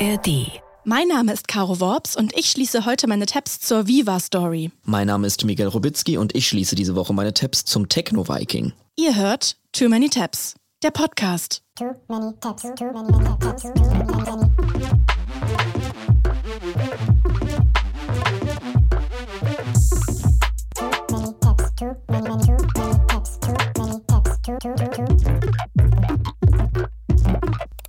ARD. Mein Name ist Caro Worps und ich schließe heute meine Tabs zur Viva Story. Mein Name ist Miguel Robitzky und ich schließe diese Woche meine Tabs zum Techno-Viking. Ihr hört Too Many Tabs, der Podcast. Too many tabs, too many tabs, too many, many. Too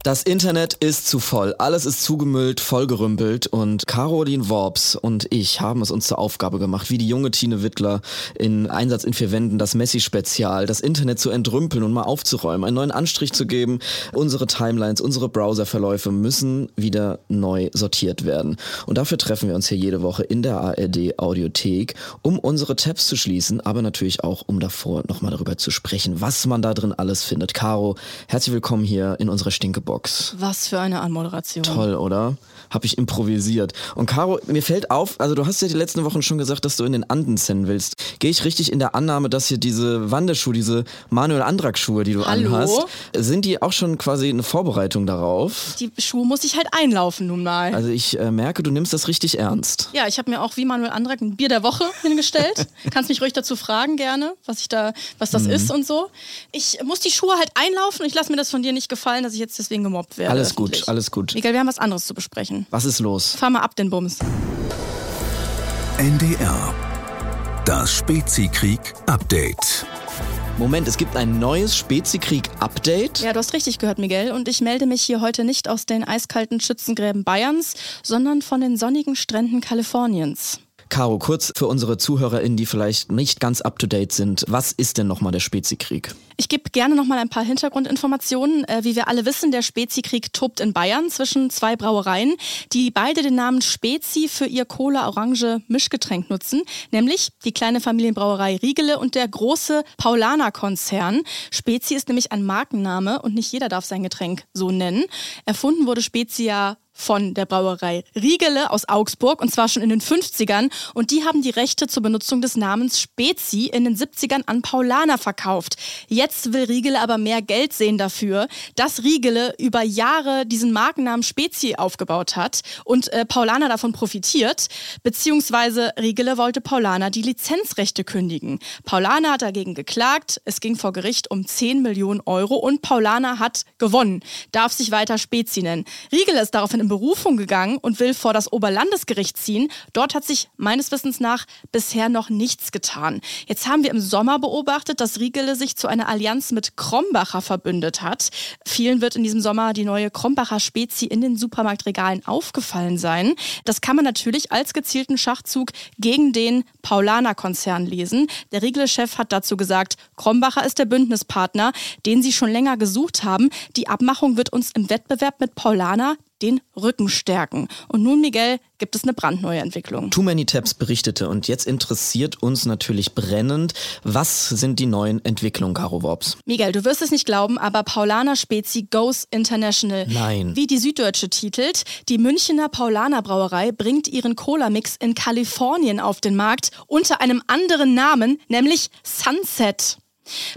Das Internet ist zu voll, alles ist zugemüllt, vollgerümpelt und Caroline Worps und ich haben es uns zur Aufgabe gemacht, wie die junge Tine Wittler in Einsatz in vier Wänden, das Messi-Spezial, das Internet zu entrümpeln und mal aufzuräumen, einen neuen Anstrich zu geben. Unsere Timelines, unsere Browserverläufe müssen wieder neu sortiert werden. Und dafür treffen wir uns hier jede Woche in der ARD Audiothek, um unsere Tabs zu schließen, aber natürlich auch, um davor nochmal darüber zu sprechen, was man da drin alles findet. Caro, herzlich willkommen hier in unserer Stinkebox. Was für eine Anmoderation. Toll, oder? Hab ich improvisiert. Und Caro, mir fällt auf, also du hast ja die letzten Wochen schon gesagt, dass du in den Anden senden willst. Gehe ich richtig in der Annahme, dass hier diese Wanderschuhe, diese Manuel Andrak Schuhe, die du Hallo? anhast, sind die auch schon quasi eine Vorbereitung darauf? Die Schuhe muss ich halt einlaufen nun mal. Also ich äh, merke, du nimmst das richtig ernst. ja, ich habe mir auch wie Manuel Andrak ein Bier der Woche hingestellt. Kannst mich ruhig dazu fragen gerne, was ich da, was das ist und so. Ich muss die Schuhe halt einlaufen und ich lasse mir das von dir nicht gefallen, dass ich jetzt deswegen gemobbt werde. Alles gut, alles gut. Miguel, wir haben was anderes zu besprechen. Was ist los? Fahr mal ab den Bums. NDR. Das Spezikrieg-Update. Moment, es gibt ein neues Spezikrieg-Update? Ja, du hast richtig gehört, Miguel. Und ich melde mich hier heute nicht aus den eiskalten Schützengräben Bayerns, sondern von den sonnigen Stränden Kaliforniens. Caro, kurz für unsere ZuhörerInnen, die vielleicht nicht ganz up-to-date sind. Was ist denn nochmal der Spezikrieg? Ich gebe gerne noch mal ein paar Hintergrundinformationen. Äh, wie wir alle wissen, der Spezikrieg tobt in Bayern zwischen zwei Brauereien, die beide den Namen Spezi für ihr Cola-Orange-Mischgetränk nutzen, nämlich die kleine Familienbrauerei Riegele und der große Paulaner-Konzern. Spezi ist nämlich ein Markenname und nicht jeder darf sein Getränk so nennen. Erfunden wurde Spezi ja von der Brauerei Riegele aus Augsburg und zwar schon in den 50ern und die haben die Rechte zur Benutzung des Namens Spezi in den 70ern an Paulaner verkauft. Jetzt will Riegele aber mehr Geld sehen dafür, dass Riegele über Jahre diesen Markennamen Spezi aufgebaut hat und äh, Paulaner davon profitiert, beziehungsweise Riegele wollte Paulaner die Lizenzrechte kündigen. Paulaner hat dagegen geklagt, es ging vor Gericht um 10 Millionen Euro und Paulaner hat gewonnen, darf sich weiter Spezi nennen. Riegele ist daraufhin in Berufung gegangen und will vor das Oberlandesgericht ziehen. Dort hat sich meines Wissens nach bisher noch nichts getan. Jetzt haben wir im Sommer beobachtet, dass Riegele sich zu einer Allianz mit Krombacher verbündet hat. Vielen wird in diesem Sommer die neue Krombacher Spezi in den Supermarktregalen aufgefallen sein. Das kann man natürlich als gezielten Schachzug gegen den Paulaner-Konzern lesen. Der Riegele-Chef hat dazu gesagt, Krombacher ist der Bündnispartner, den sie schon länger gesucht haben. Die Abmachung wird uns im Wettbewerb mit Paulaner den Rücken stärken. Und nun, Miguel, gibt es eine brandneue Entwicklung. Too Many Tabs berichtete und jetzt interessiert uns natürlich brennend, was sind die neuen Entwicklungen, Caro Worps? Miguel, du wirst es nicht glauben, aber Paulaner Spezi goes international. Nein. Wie die Süddeutsche titelt, die Münchner Paulaner Brauerei bringt ihren Cola-Mix in Kalifornien auf den Markt unter einem anderen Namen, nämlich Sunset.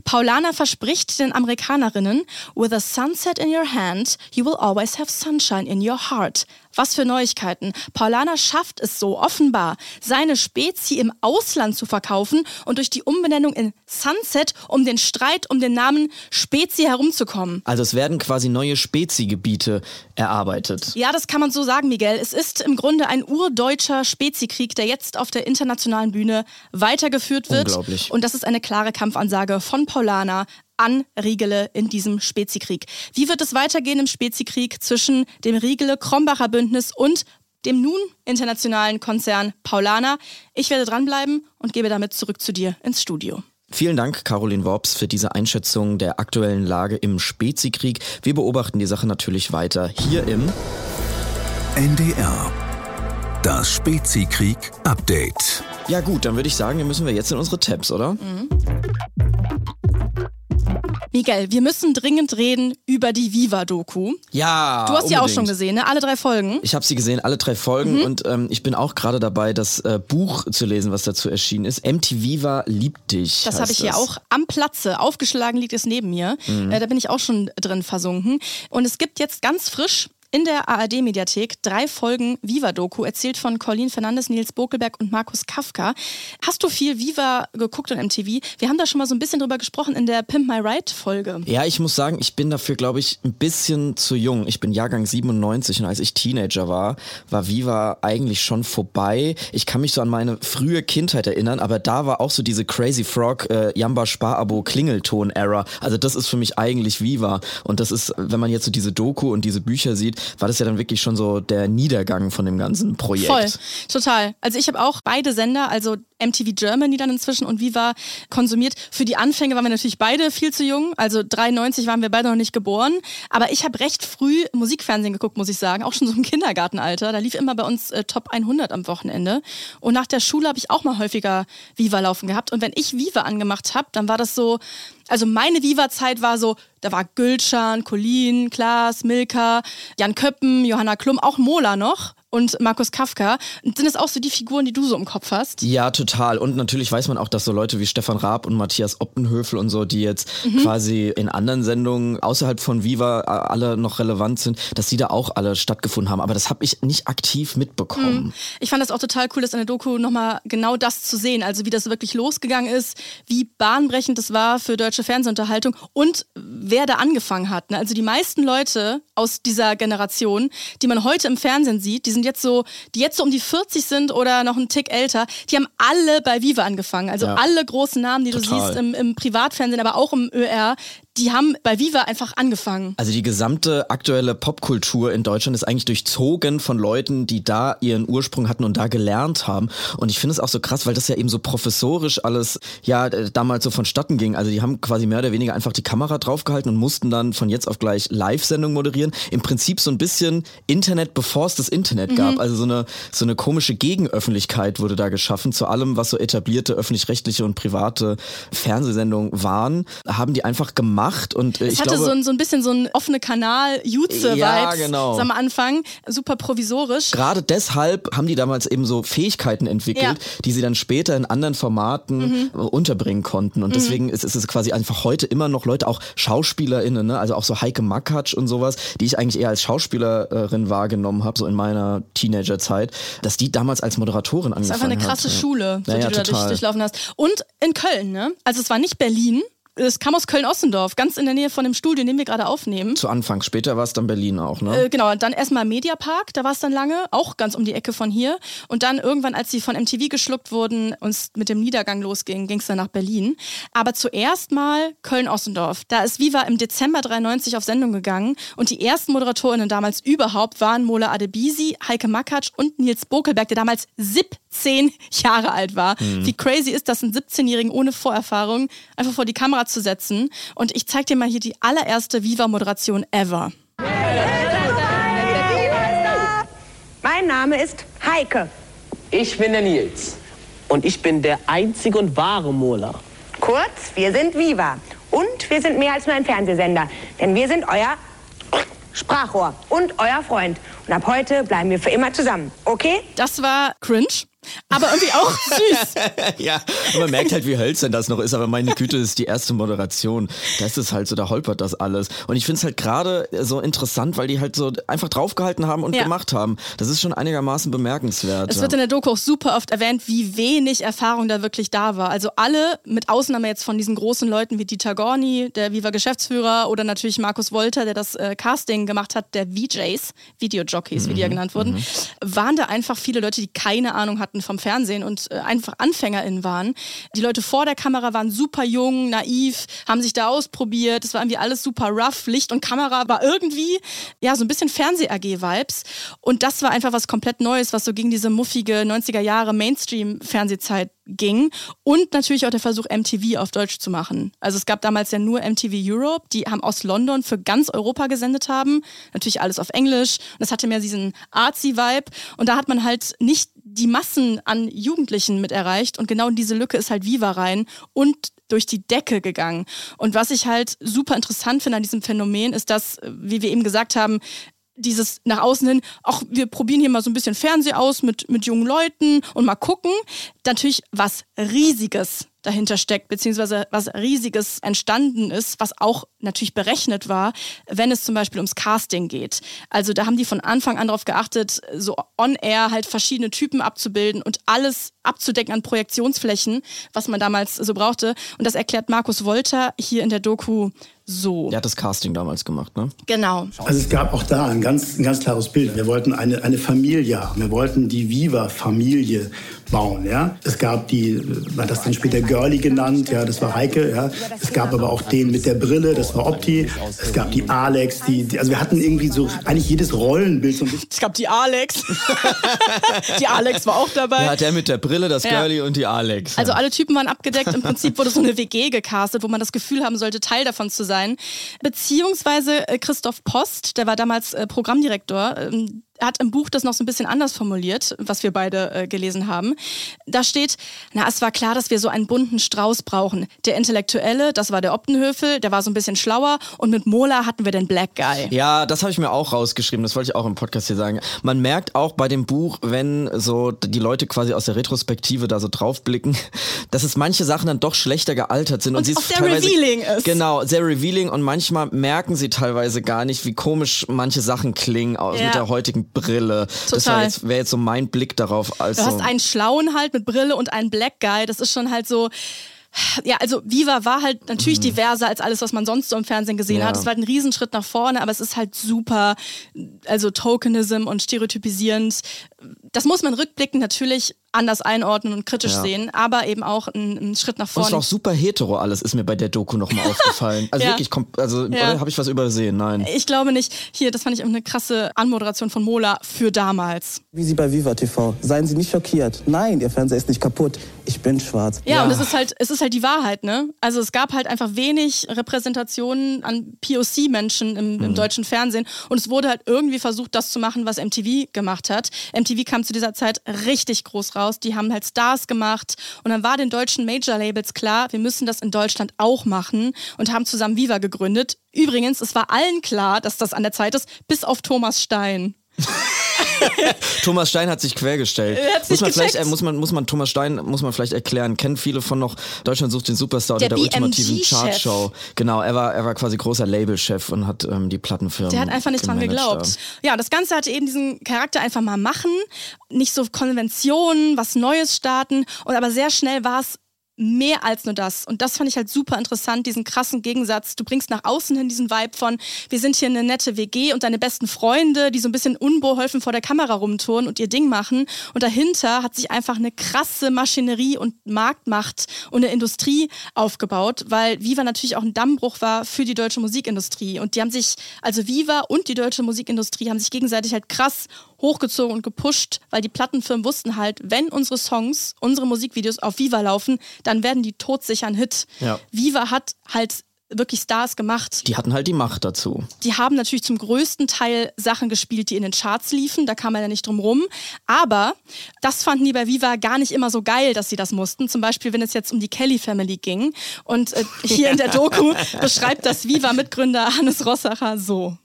Paulaner verspricht den Amerikanerinnen, with a sunset in your hand, you will always have sunshine in your heart. Was für Neuigkeiten. Paulaner schafft es so offenbar, seine Spezi im Ausland zu verkaufen und durch die Umbenennung in Sunset um den Streit um den Namen Spezi herumzukommen. Also es werden quasi neue Spezi-Gebiete erarbeitet. Ja, das kann man so sagen, Miguel. Es ist im Grunde ein urdeutscher Spezikrieg, der jetzt auf der internationalen Bühne weitergeführt wird. Unglaublich. Und das ist eine klare Kampfansage von Paulaner an Riegele in diesem Spezikrieg. Wie wird es weitergehen im Spezikrieg zwischen dem Riegele-Krombacher Bündnis und dem nun internationalen Konzern Paulaner? Ich werde dranbleiben und gebe damit zurück zu dir ins Studio. Vielen Dank, Caroline Worps, für diese Einschätzung der aktuellen Lage im Spezikrieg. Wir beobachten die Sache natürlich weiter hier im NDR. Das Spezikrieg-Update. Ja gut, dann würde ich sagen, dann müssen wir jetzt in unsere Tabs, oder? Miguel, wir müssen dringend reden über die Viva-Doku. Ja. Du hast sie auch schon gesehen, ne? Alle drei Folgen. Ich habe sie gesehen, alle drei Folgen und ähm, ich bin auch gerade dabei, das äh, Buch zu lesen, was dazu erschienen ist. MTV liebt dich. Das habe ich hier auch am Platze. Aufgeschlagen liegt es neben mir. Äh, da bin ich auch schon drin versunken. Und es gibt jetzt ganz frisch in der ARD-Mediathek drei Folgen Viva-Doku, erzählt von Colleen Fernandes, Nils Bokelberg und Markus Kafka. Hast du viel Viva geguckt und MTV? Wir haben da schon mal so ein bisschen drüber gesprochen in der Pimp My Ride-Folge. Ja, ich muss sagen, ich bin dafür, glaube ich, ein bisschen zu jung. Ich bin Jahrgang 97 und als ich Teenager war, war Viva eigentlich schon vorbei. Ich kann mich so an meine frühe Kindheit erinnern, aber da war auch so diese Crazy Frog äh, Jamba Sparabo Klingelton-Era. Also das ist für mich eigentlich Viva. Und das ist, wenn man jetzt so diese Doku und diese Bücher sieht, war das ja dann wirklich schon so der Niedergang von dem ganzen Projekt. Voll, total. Also ich habe auch beide Sender, also MTV Germany dann inzwischen und Viva konsumiert. Für die Anfänge waren wir natürlich beide viel zu jung. Also 93 waren wir beide noch nicht geboren. Aber ich habe recht früh Musikfernsehen geguckt, muss ich sagen. Auch schon so im Kindergartenalter. Da lief immer bei uns äh, Top 100 am Wochenende. Und nach der Schule habe ich auch mal häufiger Viva laufen gehabt. Und wenn ich Viva angemacht habe, dann war das so, also meine Viva-Zeit war so, da war Gülschan, Colin, Klaas, Milka, Jan Köppen, Johanna Klum, auch Mola noch und Markus Kafka. Sind das auch so die Figuren, die du so im Kopf hast? Ja, total. Und natürlich weiß man auch, dass so Leute wie Stefan Raab und Matthias Oppenhöfel und so, die jetzt mhm. quasi in anderen Sendungen außerhalb von Viva äh, alle noch relevant sind, dass die da auch alle stattgefunden haben. Aber das habe ich nicht aktiv mitbekommen. Mhm. Ich fand das auch total cool, das in der Doku nochmal genau das zu sehen. Also wie das wirklich losgegangen ist, wie bahnbrechend das war für deutsche Fernsehunterhaltung und wer da angefangen hat. Ne? Also die meisten Leute aus dieser Generation, die man heute im Fernsehen sieht, die sind jetzt so, die jetzt so um die 40 sind oder noch einen Tick älter, die haben alle bei Viva angefangen. Also ja. alle großen Namen, die Total. du siehst im, im Privatfernsehen, aber auch im ÖR, die haben bei Viva einfach angefangen. Also die gesamte aktuelle Popkultur in Deutschland ist eigentlich durchzogen von Leuten, die da ihren Ursprung hatten und da gelernt haben. Und ich finde es auch so krass, weil das ja eben so professorisch alles ja damals so vonstatten ging. Also die haben quasi mehr oder weniger einfach die Kamera draufgehalten und mussten dann von jetzt auf gleich Live-Sendung moderieren. Im Prinzip so ein bisschen Internet, bevor es das Internet mhm. gab. Also so eine, so eine komische Gegenöffentlichkeit wurde da geschaffen zu allem, was so etablierte öffentlich-rechtliche und private Fernsehsendungen waren. Haben die einfach gemacht gemacht und äh, ich es hatte glaube, so, ein, so ein bisschen so ein offene Kanal Jutze ja, genau. am Anfang, super provisorisch. Gerade deshalb haben die damals eben so Fähigkeiten entwickelt, ja. die sie dann später in anderen Formaten mhm. Äh, unterbringen konnten und mhm. deswegen ist, ist, es quasi einfach heute immer noch Leute, auch SchauspielerInnen, ne? also auch so Heike Makatsch und sowas, die ich eigentlich eher als Schauspielerin wahrgenommen habe, so in meiner Teenagerzeit, dass die damals als Moderatorin angefangen hat. Das ist einfach eine krasse hat. Schule, so, naja, die du da durchlaufen hast. Und in Köln, ne? Also es war nicht Berlin, es kam aus Köln-Ossendorf, ganz in der Nähe von dem Studio, dem wir gerade aufnehmen. Zu Anfang, später war es dann Berlin auch, ne? Äh, genau, dann erstmal Mediapark, da war es dann lange, auch ganz um die Ecke von hier. Und dann irgendwann, als sie von MTV geschluckt wurden und es mit dem Niedergang losging, ging es dann nach Berlin. Aber zuerst mal Köln-Ossendorf. Da ist Viva im Dezember 93 auf Sendung gegangen und die ersten Moderatorinnen damals überhaupt waren Mola Adebisi, Heike Makatsch und Nils Bokelberg, der damals 17 Jahre alt war. Mhm. Wie crazy ist das, einen 17-Jährigen ohne Vorerfahrung einfach vor die Kamera zu setzen. Und ich zeige dir mal hier die allererste Viva-Moderation ever. Mein Name ist Heike. Ich bin der Nils. Und ich bin der einzige und wahre Mola. Kurz, wir sind Viva. Und wir sind mehr als nur ein Fernsehsender. Denn wir sind euer Sprachrohr und euer Freund. Und ab heute bleiben wir für immer zusammen. Okay? Das war cringe aber irgendwie auch süß. ja, und man merkt halt, wie hölzern das noch ist, aber meine Güte ist die erste Moderation. Da ist es halt so, da holpert das alles. Und ich finde es halt gerade so interessant, weil die halt so einfach draufgehalten haben und ja. gemacht haben. Das ist schon einigermaßen bemerkenswert. Es wird in der Doku auch super oft erwähnt, wie wenig Erfahrung da wirklich da war. Also alle, mit Ausnahme jetzt von diesen großen Leuten wie Dieter Gorni, der Viva-Geschäftsführer oder natürlich Markus Wolter, der das äh, Casting gemacht hat, der VJs, Videojockeys, wie die ja mhm, genannt wurden, mhm. waren da einfach viele Leute, die keine Ahnung hatten, hatten vom Fernsehen und äh, einfach AnfängerInnen waren. Die Leute vor der Kamera waren super jung, naiv, haben sich da ausprobiert. Es war irgendwie alles super rough. Licht und Kamera war irgendwie, ja, so ein bisschen Fernseh-AG-Vibes. Und das war einfach was komplett Neues, was so gegen diese muffige 90er Jahre Mainstream-Fernsehzeit ging und natürlich auch der Versuch, MTV auf Deutsch zu machen. Also es gab damals ja nur MTV Europe, die haben aus London für ganz Europa gesendet haben. Natürlich alles auf Englisch. Und das hatte mehr diesen Artsy-Vibe. Und da hat man halt nicht die Massen an Jugendlichen mit erreicht. Und genau in diese Lücke ist halt Viva rein und durch die Decke gegangen. Und was ich halt super interessant finde an diesem Phänomen, ist, dass, wie wir eben gesagt haben, dieses nach außen hin, ach, wir probieren hier mal so ein bisschen Fernseh aus mit, mit jungen Leuten und mal gucken. Natürlich was Riesiges dahinter steckt, beziehungsweise was Riesiges entstanden ist, was auch natürlich berechnet war, wenn es zum Beispiel ums Casting geht. Also da haben die von Anfang an darauf geachtet, so on-air halt verschiedene Typen abzubilden und alles abzudecken an Projektionsflächen, was man damals so brauchte. Und das erklärt Markus Wolter hier in der Doku so. Der hat das Casting damals gemacht, ne? Genau. Also es gab auch da ein ganz, ein ganz klares Bild. Wir wollten eine, eine Familie haben. Wir wollten die Viva-Familie bauen. Ja? Es gab die, man hat das dann später Girlie genannt, ja, das war Heike. Ja? Es gab aber auch den mit der Brille, das war Opti. Es gab die Alex, die, die also wir hatten irgendwie so eigentlich jedes Rollenbild so ein bisschen. Es gab die Alex. die Alex war auch dabei. Ja, der mit der Brille, das Ja. Girlie und die Alex. Also alle Typen waren abgedeckt. Im Prinzip wurde so eine WG gecastet, wo man das Gefühl haben sollte, Teil davon zu sein. Beziehungsweise äh, Christoph Post, der war damals äh, Programmdirektor, ähm, hat im Buch das noch so ein bisschen anders formuliert, was wir beide äh, gelesen haben. Da steht, na, es war klar, dass wir so einen bunten Strauß brauchen. Der Intellektuelle, das war der Optenhöfel, der war so ein bisschen schlauer und mit Mola hatten wir den Black Guy. Ja, das habe ich mir auch rausgeschrieben. Das wollte ich auch im Podcast hier sagen. Man merkt auch bei dem Buch, wenn so die Leute quasi aus der Retrospektive da so draufblicken, dass es manche Sachen dann doch schlechter gealtert sind. Und sie auch es sehr revealing ist. Genau, sehr revealing und manchmal merken sie teilweise gar nicht, wie komisch manche Sachen klingen Ja. mit der heutigen Brille. Das Total. war jetzt- wäre jetzt so mein Blick darauf. Also, Du hast einen Schlauen halt mit Brille und einen Black Guy. Das ist schon halt so. Ja, also Viva war halt natürlich diverser als alles, was man sonst so im Fernsehen gesehen Mhm. Ja. hat. Es war halt ein Riesenschritt nach vorne, aber es ist halt super, also Tokenism und stereotypisierend. Das muss man rückblickend natürlich anders einordnen und kritisch Ja. sehen, aber eben auch ein, ein Schritt nach und es war vorne. auch super hetero alles, ist mir bei der Doku nochmal aufgefallen. Also Ja. wirklich, also Ja. habe ich was übersehen? Nein. Ich glaube nicht. Hier, das fand ich eine krasse Anmoderation von Mola für damals. Wie Sie bei Viva TV. Seien Sie nicht schockiert. Nein, Ihr Fernseher ist nicht kaputt. Ich bin schwarz. Ja, und es ist halt, es ist halt die Wahrheit, ne? Also es gab halt einfach wenig Repräsentationen an POC-Menschen im, im deutschen Fernsehen und es wurde halt irgendwie versucht, das zu machen, was MTV gemacht hat. MTV kam zu dieser Zeit richtig groß raus. Die haben halt Stars gemacht und dann war den deutschen Major-Labels klar, wir müssen das in Deutschland auch machen und haben zusammen Viva gegründet. Übrigens, es war allen klar, dass das an der Zeit ist, bis auf Thomas Stein. Thomas Stein hat sich quergestellt. Er hat's muss man vielleicht, äh, muss man, muss man Thomas Stein, muss man vielleicht erklären. Kennen viele von noch Deutschland sucht den Superstar Der der ultimativen. Chartshow. Genau, er war, er war quasi großer Labelchef und hat ähm, die Plattenfirmen. Der hat einfach nicht dran geglaubt. Ja, das Ganze hatte eben diesen Charakter einfach mal machen, nicht so Konventionen, was Neues starten und aber sehr schnell war es mehr als nur das. Und das fand ich halt super interessant, diesen krassen Gegensatz. Du bringst nach außen hin diesen Vibe von, wir sind hier eine nette WG und deine besten Freunde, die so ein bisschen unbeholfen vor der Kamera rumtouren und ihr Ding machen. Und dahinter hat sich einfach eine krasse Maschinerie und Marktmacht und eine Industrie aufgebaut, weil Viva natürlich auch ein Dammbruch war für die deutsche Musikindustrie. Und die haben sich, also Viva und die deutsche Musikindustrie haben sich gegenseitig halt krass hochgezogen und gepusht, weil die Plattenfirmen wussten halt, wenn unsere Songs, unsere Musikvideos auf Viva laufen, dann werden die todsicher ein Hit. Ja. Viva hat halt wirklich Stars gemacht. Die hatten halt die Macht dazu. Die haben natürlich zum größten Teil Sachen gespielt, die in den Charts liefen. Da kam man ja nicht drum rum. Aber das fanden die bei Viva gar nicht immer so geil, dass sie das mussten. Zum Beispiel, wenn es jetzt um die Kelly Family ging. Und äh, hier in der Doku beschreibt das Viva-Mitgründer Hannes Rossacher so.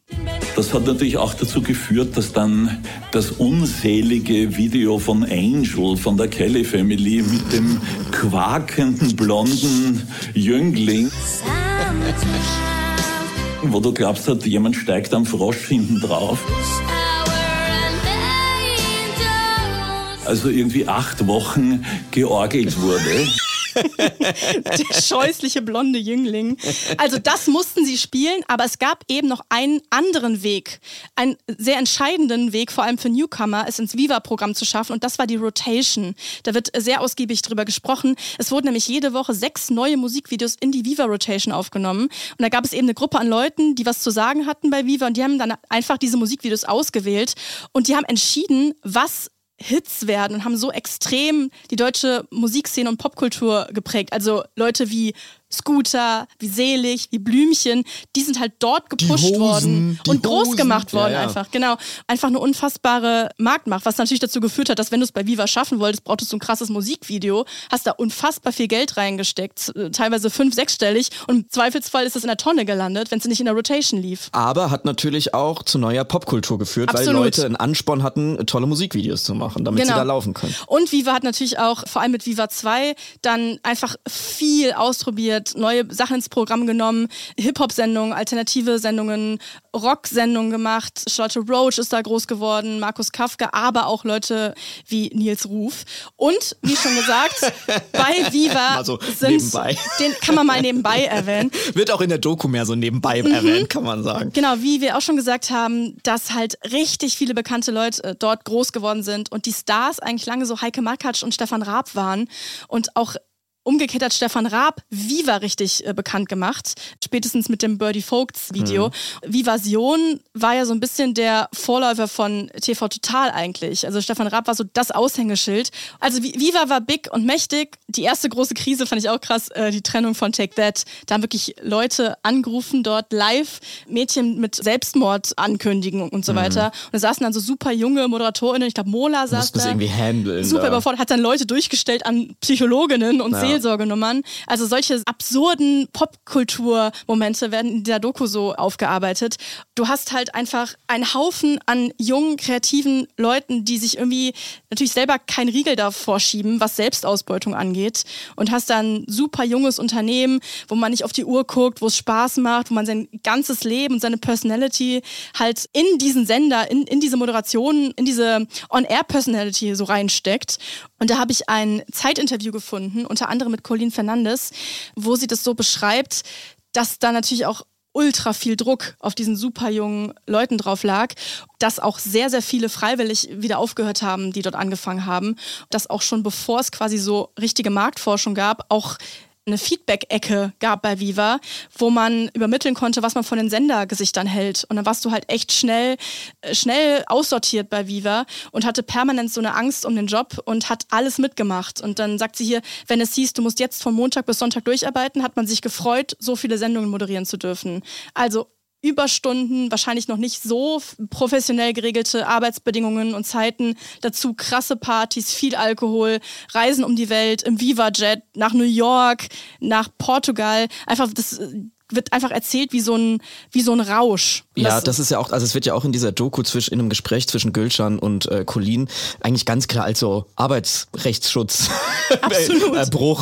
Das hat natürlich auch dazu geführt, dass dann das unselige Video von Angel von der Kelly Family mit dem quakenden blonden Jüngling, wo du glaubst, hat jemand steigt am Frosch hinten drauf. Also irgendwie acht Wochen georgelt wurde. der scheußliche blonde Jüngling. Also das mussten sie spielen, aber es gab eben noch einen anderen Weg, einen sehr entscheidenden Weg, vor allem für Newcomer, es ins Viva-Programm zu schaffen und das war die Rotation. Da wird sehr ausgiebig drüber gesprochen. Es wurden nämlich jede Woche sechs neue Musikvideos in die Viva-Rotation aufgenommen und da gab es eben eine Gruppe an Leuten, die was zu sagen hatten bei Viva und die haben dann einfach diese Musikvideos ausgewählt und die haben entschieden, was Hits werden und haben so extrem die deutsche Musikszene und Popkultur geprägt. Also Leute wie Scooter, wie Selig, wie Blümchen, die sind halt dort gepusht Hosen, worden und groß Hosen. gemacht worden Ja, ja. einfach. Genau. Einfach eine unfassbare Marktmacht, was natürlich dazu geführt hat, dass wenn du es bei Viva schaffen wolltest, brauchtest du ein krasses Musikvideo, hast da unfassbar viel Geld reingesteckt, äh, teilweise fünf, sechsstellig und im Zweifelsfall ist es in der Tonne gelandet, wenn es nicht in der Rotation lief. Aber hat natürlich auch zu neuer Popkultur geführt, weil Absolut. Leute einen Ansporn hatten, tolle Musikvideos zu machen, damit sie Genau. da laufen können. Und Viva hat natürlich auch, vor allem mit Viva 2, dann einfach viel ausprobiert, neue Sachen ins Programm genommen, Hip-Hop-Sendungen, alternative Sendungen, Rock-Sendungen gemacht. Charlotte Roach ist da groß geworden, Markus Kafka, aber auch Leute wie Nils Ruf. Und, wie schon gesagt, bei Viva Mal so sind, nebenbei. den kann man mal nebenbei erwähnen. Wird auch in der Doku mehr so nebenbei Mhm. erwähnt, kann man sagen. Genau, wie wir auch schon gesagt haben, dass halt richtig viele bekannte Leute äh, dort groß geworden sind und die Stars eigentlich lange so Heike Makatsch und Stefan Raab waren und auch Umgekehrt hat Stefan Raab Viva richtig äh, bekannt gemacht, spätestens mit dem Birdie Folks Video. Mhm. Vivasion war ja so ein bisschen der Vorläufer von TV Total eigentlich. Also Stefan Raab war so das Aushängeschild. Also Vi- Viva war big und mächtig. Die erste große Krise fand ich auch krass, äh, die Trennung von Take That. Da haben wirklich Leute angerufen dort live, Mädchen mit Selbstmordankündigungen und so Mhm. weiter. Und da saßen dann so super junge ModeratorInnen, ich glaube Mola saß Mussten das da. irgendwie handeln. Super da. überfordert, hat dann Leute durchgestellt an Psychologinnen und Ja. Seelsorgenummern. Also solche absurden Popkulturmomente werden in dieser Doku so aufgearbeitet. Du hast halt einfach einen Haufen an jungen, kreativen Leuten, die sich irgendwie natürlich selber kein Riegel davor schieben, was Selbstausbeutung angeht. Und hast dann ein super junges Unternehmen, wo man nicht auf die Uhr guckt, wo es Spaß macht, wo man sein ganzes Leben und seine Personality halt in diesen Sender, in, in diese Moderation, in diese On-Air-Personality so reinsteckt. Und da habe ich ein Zeitinterview gefunden, unter anderem mit Colleen Fernandes, wo sie das so beschreibt, dass da natürlich auch ultra viel Druck auf diesen super jungen Leuten drauf lag, dass auch sehr, sehr viele freiwillig wieder aufgehört haben, die dort angefangen haben, dass auch schon bevor es quasi so richtige Marktforschung gab, auch eine Feedback-Ecke gab bei Viva, wo man übermitteln konnte, was man von den Sendergesichtern hält. Und dann warst du halt echt schnell, äh, schnell aussortiert bei Viva und hatte permanent so eine Angst um den Job und hat alles mitgemacht. Und dann sagt sie hier, wenn es hieß, du musst jetzt von Montag bis Sonntag durcharbeiten, hat man sich gefreut, so viele Sendungen moderieren zu dürfen. Also Überstunden, wahrscheinlich noch nicht so professionell geregelte Arbeitsbedingungen und Zeiten, dazu krasse Partys, viel Alkohol, Reisen um die Welt im Viva-Jet nach New York, nach Portugal. Einfach, das äh, wird einfach erzählt wie so ein, wie so ein Rausch. Ja, das ist ja auch, also es wird ja auch in dieser Doku zwischen, in einem Gespräch zwischen Gülcan und äh, Colin eigentlich ganz klar als so Arbeitsrechtsschutz Absolut. äh,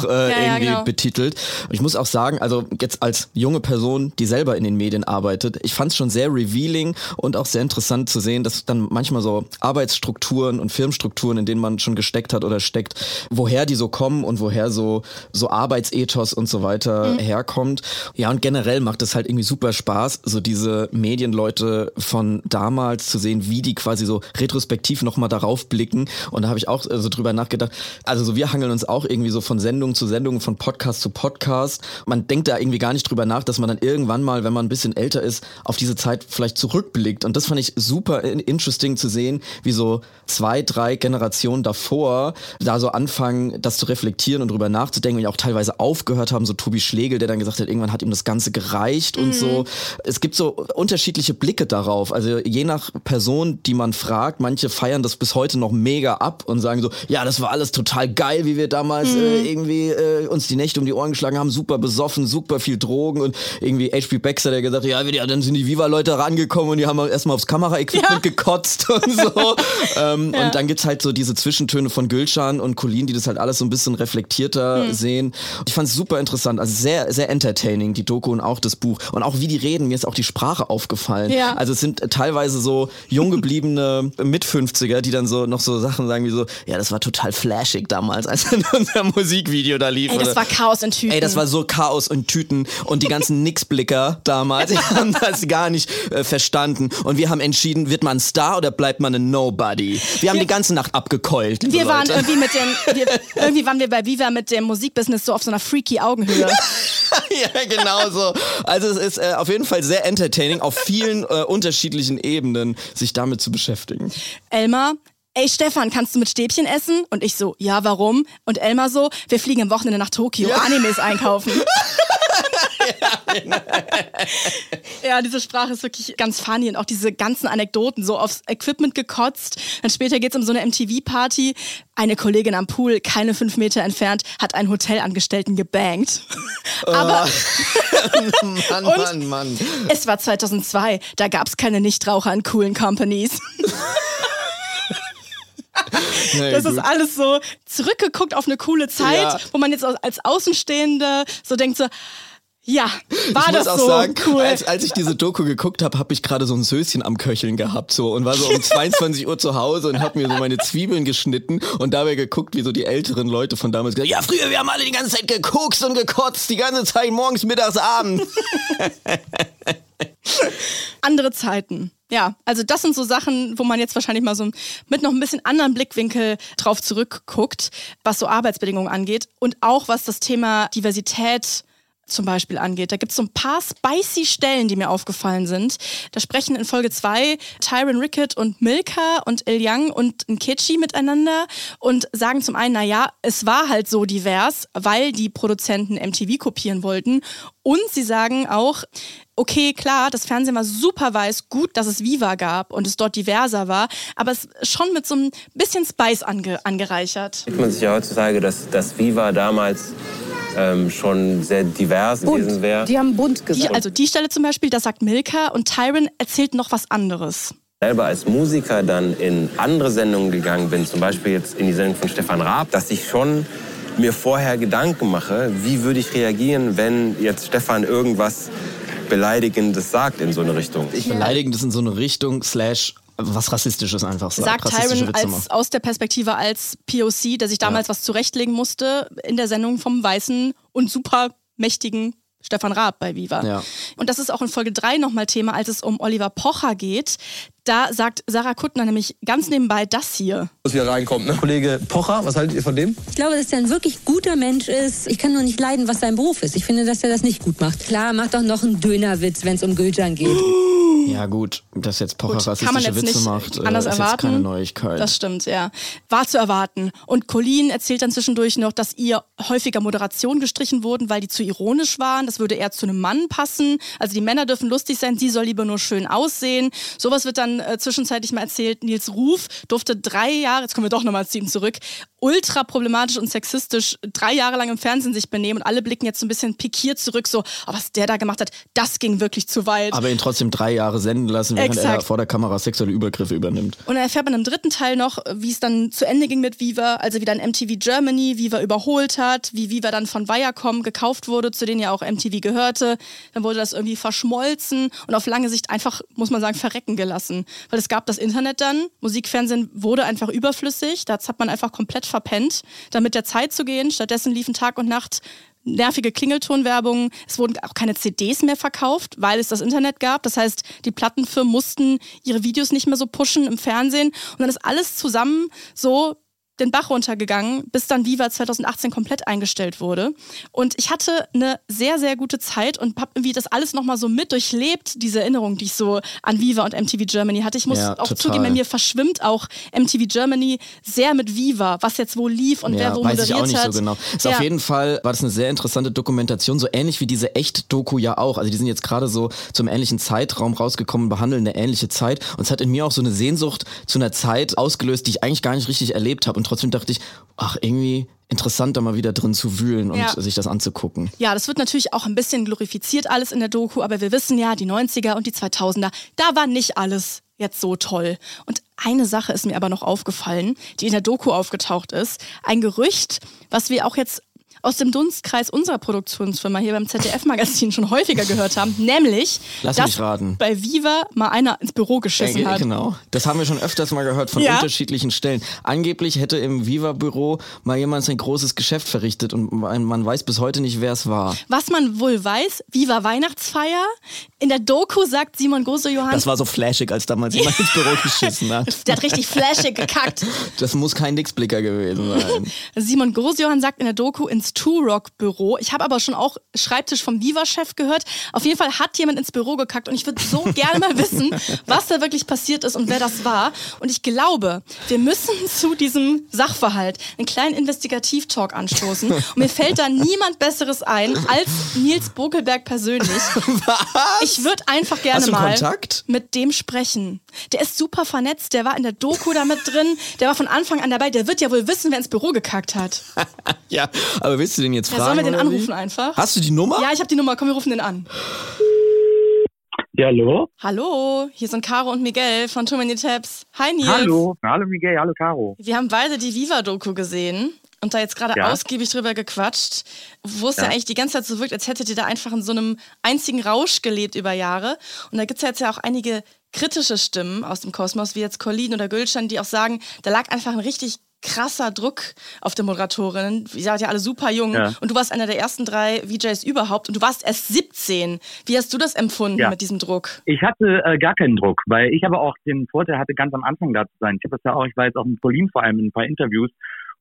äh, Ja, ja, irgendwie genau. betitelt. Und ich muss auch sagen, also jetzt als junge Person, die selber in den Medien arbeitet, ich fand es schon sehr revealing und auch sehr interessant zu sehen, dass dann manchmal so Arbeitsstrukturen und Firmenstrukturen, in denen man schon gesteckt hat oder steckt, woher die so kommen und woher so, so Arbeitsethos und so weiter Mhm. herkommt. Ja, und generell macht es halt irgendwie super Spaß, so diese Medienleute von damals zu sehen, wie die quasi so retrospektiv nochmal darauf blicken. Und da habe ich auch äh, so drüber nachgedacht. Also so wir hangeln uns auch irgendwie so von Sendung zu Sendung, von Podcast zu Podcast. Man denkt da irgendwie gar nicht drüber nach, dass man dann irgendwann mal, wenn man ein bisschen älter ist, auf diese Zeit vielleicht zurückblickt. Und das fand ich super in- interesting zu sehen, wie so zwei, drei Generationen davor da so anfangen, das zu reflektieren und drüber nachzudenken und auch teilweise aufgehört haben, so Tobi Schlegel, der dann gesagt hat, irgendwann hat ihm das Ganze gereicht und so. Es gibt so unterschiedliche Blicke darauf. Also je nach Person, die man fragt, manche feiern das bis heute noch mega ab und sagen so, ja, das war alles total geil, wie wir damals äh, irgendwie äh, uns die Nächte um die Ohren geschlagen haben, super besoffen, super viel Drogen und irgendwie HP Baxter, der gesagt hat, ja, ja dann sind die Viva-Leute rangekommen und die haben erstmal aufs Kameraequipment gekotzt und so. ähm, Ja. Und dann gibt's halt so diese Zwischentöne von Gülcan und Colin, die das halt alles so ein bisschen reflektierter Hm. sehen. Ich fand es super interessant, also sehr, sehr entertaining, die Doku und auch das Buch. Und auch wie die reden, mir ist auch die Sprache aufgefallen. Ja. Also es sind teilweise so jung gebliebene Mit-50er, die dann so noch so Sachen sagen wie so, ja, das war total flashig damals, als in unser Musikvideo da lief. Ey, das oder- war Chaos in Tüten. Ey, das war so Chaos und Tüten und die ganzen Nix-Blicker damals, die haben das gar nicht äh, verstanden. Und wir haben entschieden, wird man Star oder bleibt man ein Nobody? Wir haben die ganze Nacht abgekeult. wir waren Leute. irgendwie mit dem, wir, irgendwie waren wir bei Viva mit dem Musikbusiness so auf so einer freaky Augenhöhe. ja, genau so. Also es ist äh, auf jeden Fall sehr entertaining, auf vielen äh, unterschiedlichen Ebenen sich damit zu beschäftigen. Elmar, ey Stefan, kannst du mit Stäbchen essen? Und ich so, ja, warum? Und Elmar so, wir fliegen am Wochenende nach Tokio, Animes einkaufen. ja, diese Sprache ist wirklich ganz funny und auch diese ganzen Anekdoten, so aufs Equipment gekotzt. Dann später geht es um so eine MTV-Party. Eine Kollegin am Pool, keine fünf Meter entfernt, hat einen Hotelangestellten gebankt. Aber Mann, Mann, Mann. es war 2002, da gab es keine Nichtraucher in coolen Companies. Na Das gut. ist alles so zurückgeguckt auf eine coole Zeit, Ja. wo man jetzt als- als Außenstehende so denkt so, ja, war ich das muss auch so sagen, cool. als, als ich diese Doku geguckt habe, habe ich gerade so ein Söschen am Köcheln gehabt so und war so um 22 Uhr zu Hause und habe mir so meine Zwiebeln geschnitten und dabei geguckt, wie so die älteren Leute von damals gesagt ja, früher, wir haben alle die ganze Zeit gekokst und gekotzt, die ganze Zeit morgens, mittags, abends. andere Zeiten. Ja, also das sind so Sachen, wo man jetzt wahrscheinlich mal so mit noch ein bisschen anderen Blickwinkel drauf zurückguckt, was so Arbeitsbedingungen angeht und auch was das Thema Diversität zum Beispiel angeht. Da gibt es so ein paar spicy Stellen, die mir aufgefallen sind. Da sprechen in Folge 2 Tyron Rickett und Milka und Il Yang und Nkechi miteinander und sagen zum einen, naja, es war halt so divers, weil die Produzenten MTV kopieren wollten. Und sie sagen auch, okay, klar, das Fernsehen war super weiß, gut, dass es Viva gab und es dort diverser war, aber es schon mit so ein bisschen Spice ange angereichert. Denkt man sich ja heutzutage, dass, dass Viva damals ähm, schon sehr divers gewesen wäre. Die haben bunt Die, gesagt. also die Stelle zum Beispiel, das sagt Milka und Tyron erzählt noch was anderes. selber als Musiker dann in andere Sendungen gegangen bin, zum Beispiel jetzt in die Sendung von Stefan Raab, dass ich schon mir vorher Gedanken mache, wie würde ich reagieren, wenn jetzt Stefan irgendwas Beleidigendes sagt in so eine Richtung. Ich beleidigend das in so eine Richtung, slash was Rassistisches einfach sagt. Sagt Tyron als, aus der Perspektive als POC, der sich damals was zurechtlegen musste in der Sendung vom weißen und super mächtigen Stefan Raab bei Viva. Ja. Und das ist auch in Folge 3 nochmal Thema, als es um Oliver Pocher geht. Da sagt Sarah Kuttner nämlich ganz nebenbei das hier. Was hier reinkommt, ne? Kollege Pocher, was haltet ihr von dem? Ich glaube, dass er ein wirklich guter Mensch ist. Ich kann nur nicht leiden, was sein Beruf ist. Ich finde, dass er das nicht gut macht. Klar, macht doch noch einen Dönerwitz, wenn es um Gülcan geht. Ja gut, dass jetzt Pocher Gut, kann man rassistische jetzt Witze nicht macht, äh, anders ist erwarten. jetzt keine Neuigkeit. Das stimmt, ja. War zu erwarten. Und Colleen erzählt dann zwischendurch noch, dass ihr häufiger Moderation gestrichen wurden, weil die zu ironisch waren. Das würde eher zu einem Mann passen. Also die Männer dürfen lustig sein, sie soll lieber nur schön aussehen. Sowas wird dann äh, zwischenzeitlich mal erzählt. Nils Ruf durfte drei Jahre, jetzt kommen wir doch nochmal zu ihm zurück, ultra problematisch und sexistisch drei Jahre lang im Fernsehen sich benehmen und alle blicken jetzt so ein bisschen pikiert zurück, so, oh, was der da gemacht hat, das ging wirklich zu weit. Aber ihn trotzdem drei Jahre senden lassen, während er Exakt. vor der Kamera sexuelle Übergriffe übernimmt. Und dann erfährt man im dritten Teil noch, wie es dann zu Ende ging mit Viva, also wie dann MTV Germany Viva überholt hat, wie Viva dann von Viacom gekauft wurde, zu denen ja auch MTV gehörte. Dann wurde das irgendwie verschmolzen und auf lange Sicht einfach, muss man sagen, verrecken gelassen. Weil es gab das Internet dann, Musikfernsehen wurde einfach überflüssig, das hat man einfach komplett verpennt, damit der Zeit zu gehen. Stattdessen liefen Tag und Nacht nervige Klingeltonwerbung. Es wurden auch keine CDs mehr verkauft, weil es das Internet gab. Das heißt, die Plattenfirmen mussten ihre Videos nicht mehr so pushen im Fernsehen. Und dann ist alles zusammen so den Bach runtergegangen, bis dann Viva 2018 komplett eingestellt wurde. Und ich hatte eine sehr, sehr gute Zeit und habe irgendwie das alles nochmal so mit durchlebt, diese Erinnerung, die ich so an Viva und MTV Germany hatte. Ich muss Ja, auch total. zugeben, bei mir verschwimmt auch MTV Germany sehr mit Viva, was jetzt wo lief und wer wo weiß moderiert ich auch nicht hat. so genau. Ist Ja. auf jeden Fall war das eine sehr interessante Dokumentation, so ähnlich wie diese Echt-Doku ja auch. Also die sind jetzt gerade so zum ähnlichen Zeitraum rausgekommen, behandeln eine ähnliche Zeit. Und es hat in mir auch so eine Sehnsucht zu einer Zeit ausgelöst, die ich eigentlich gar nicht richtig erlebt habe. Und trotzdem dachte ich, ach, irgendwie interessant, da mal wieder drin zu wühlen und Ja. sich das anzugucken. Ja, das wird natürlich auch ein bisschen glorifiziert alles in der Doku, aber wir wissen ja, die 90er und die 2000er, da war nicht alles jetzt so toll. Und eine Sache ist mir aber noch aufgefallen, die in der Doku aufgetaucht ist. Ein Gerücht, was wir auch jetzt aus dem Dunstkreis unserer Produktionsfirma hier beim ZDF-Magazin schon häufiger gehört haben, nämlich, Lass dass bei Viva mal einer ins Büro geschissen Ja, hat. Genau. Das haben wir schon öfters mal gehört von Ja. unterschiedlichen Stellen. Angeblich hätte im Viva-Büro mal jemand sein großes Geschäft verrichtet und man weiß bis heute nicht, wer es war. Was man wohl weiß, Viva Weihnachtsfeier. In der Doku sagt Simon Gose-Johann, Das war so flashig, als damals jemand ins Büro geschissen hat. der hat richtig flashig gekackt. Das muss kein Nixblicker gewesen sein. Simon Großjohann sagt in der Doku, ins Two-Rock-Büro. Ich habe aber schon auch Schreibtisch vom Viva-Chef gehört. Auf jeden Fall hat jemand ins Büro gekackt und ich würde so gerne mal wissen, was da wirklich passiert ist und wer das war. Und ich glaube, wir müssen zu diesem Sachverhalt einen kleinen Investigativ-Talk anstoßen. Und mir fällt da niemand Besseres ein als Nils Bokelberg persönlich. Was? Ich würde einfach gerne mal Kontakt? mit dem sprechen. Der ist super vernetzt, der war in der Doku da mit drin, der war von Anfang an dabei, der wird ja wohl wissen, wer ins Büro gekackt hat. Ja, aber willst du den jetzt Ja, fragen? sollen wir den anrufen wie? einfach? Hast du die Nummer? Ja, ich habe die Nummer, komm, wir rufen den an. Ja, hallo? Hallo, hier sind Caro und Miguel von Too Many Tabs. Hi Nils. Hallo. Hallo Miguel, hallo Caro. Wir haben beide die Viva-Doku gesehen und da jetzt gerade Ja. ausgiebig drüber gequatscht, wo es ja. Ja. eigentlich die ganze Zeit so wirkt, als hättet ihr da einfach in so einem einzigen Rausch gelebt über Jahre. Und da gibt es ja jetzt ja auch einige kritische Stimmen aus dem Kosmos, wie jetzt Colin oder Gülschan, die auch sagen, da lag einfach ein richtig krasser Druck auf der Moderatorin. Ihr seid ja alle super jung Ja. und du warst einer der ersten drei VJs überhaupt und du warst erst 17. Wie hast du das empfunden Ja. mit diesem Druck? Ich hatte äh, gar keinen Druck, weil ich aber auch den Vorteil hatte, ganz am Anfang da zu sein. Ich habe das ja auch, ich war jetzt auch mit Pauline vor allem in ein paar Interviews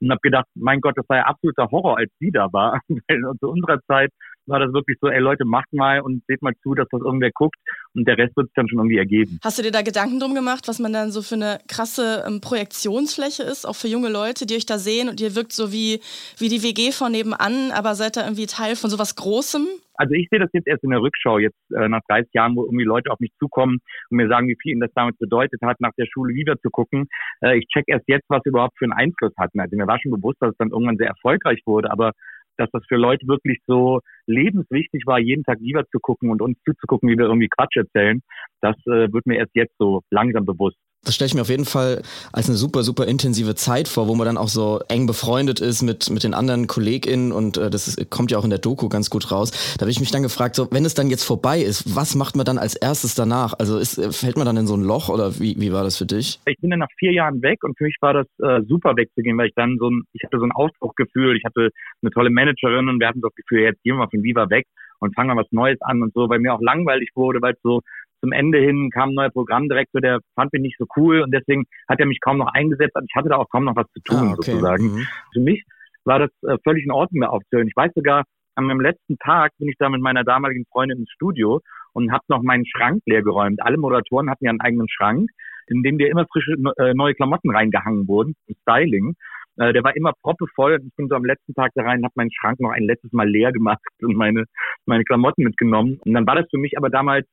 und habe gedacht, mein Gott, das war ja absoluter Horror, als sie da war. Weil zu unserer Zeit war das wirklich so, ey Leute, macht mal und seht mal zu, dass das irgendwer guckt und der Rest wird sich dann schon irgendwie ergeben. Hast du dir da Gedanken drum gemacht, was man dann so für eine krasse ähm, Projektionsfläche ist, auch für junge Leute, die euch da sehen und ihr wirkt so wie, wie die WG von nebenan, aber seid da irgendwie Teil von sowas Großem? Also ich sehe das jetzt erst in der Rückschau, jetzt äh, nach 30 Jahren, wo irgendwie Leute auf mich zukommen und mir sagen, wie viel ihnen das damals bedeutet hat, nach der Schule wieder zu gucken. Äh, ich check erst jetzt, was überhaupt für einen Einfluss hatten. Also mir war schon bewusst, dass es dann irgendwann sehr erfolgreich wurde, aber dass das für Leute wirklich so lebenswichtig war, jeden Tag lieber zu gucken und uns zuzugucken, wie wir irgendwie Quatsch erzählen, das äh, wird mir erst jetzt so langsam bewusst. Das stelle ich mir auf jeden Fall als eine super, super intensive Zeit vor, wo man dann auch so eng befreundet ist mit, mit den anderen KollegInnen und äh, das ist, kommt ja auch in der Doku ganz gut raus. Da habe ich mich dann gefragt, so, wenn es dann jetzt vorbei ist, was macht man dann als erstes danach? Also ist, äh, fällt man dann in so ein Loch oder wie, wie war das für dich? Ich bin dann nach vier Jahren weg und für mich war das äh, super wegzugehen, weil ich dann so ein, ich hatte so ein Aufbruchgefühl, ich hatte eine tolle Managerin und wir hatten das Gefühl, jetzt gehen wir von Viva weg und fangen mal was Neues an und so, weil mir auch langweilig wurde, weil es so zum Ende hin kam ein neuer Programmdirektor, der fand mich nicht so cool und deswegen hat er mich kaum noch eingesetzt. Also ich hatte da auch kaum noch was zu tun Ah, okay. sozusagen. Mhm. Für mich war das äh, völlig in Ordnung, da aufzuhören. Ich weiß sogar, an meinem letzten Tag bin ich da mit meiner damaligen Freundin ins Studio und habe noch meinen Schrank leer geräumt. Alle Moderatoren hatten ja einen eigenen Schrank, in dem dir immer frische äh, neue Klamotten reingehangen wurden, Styling. Äh, der war immer proppevoll und ich bin so am letzten Tag da rein, habe meinen Schrank noch ein letztes Mal leer gemacht und meine, meine Klamotten mitgenommen. Und dann war das für mich aber damals,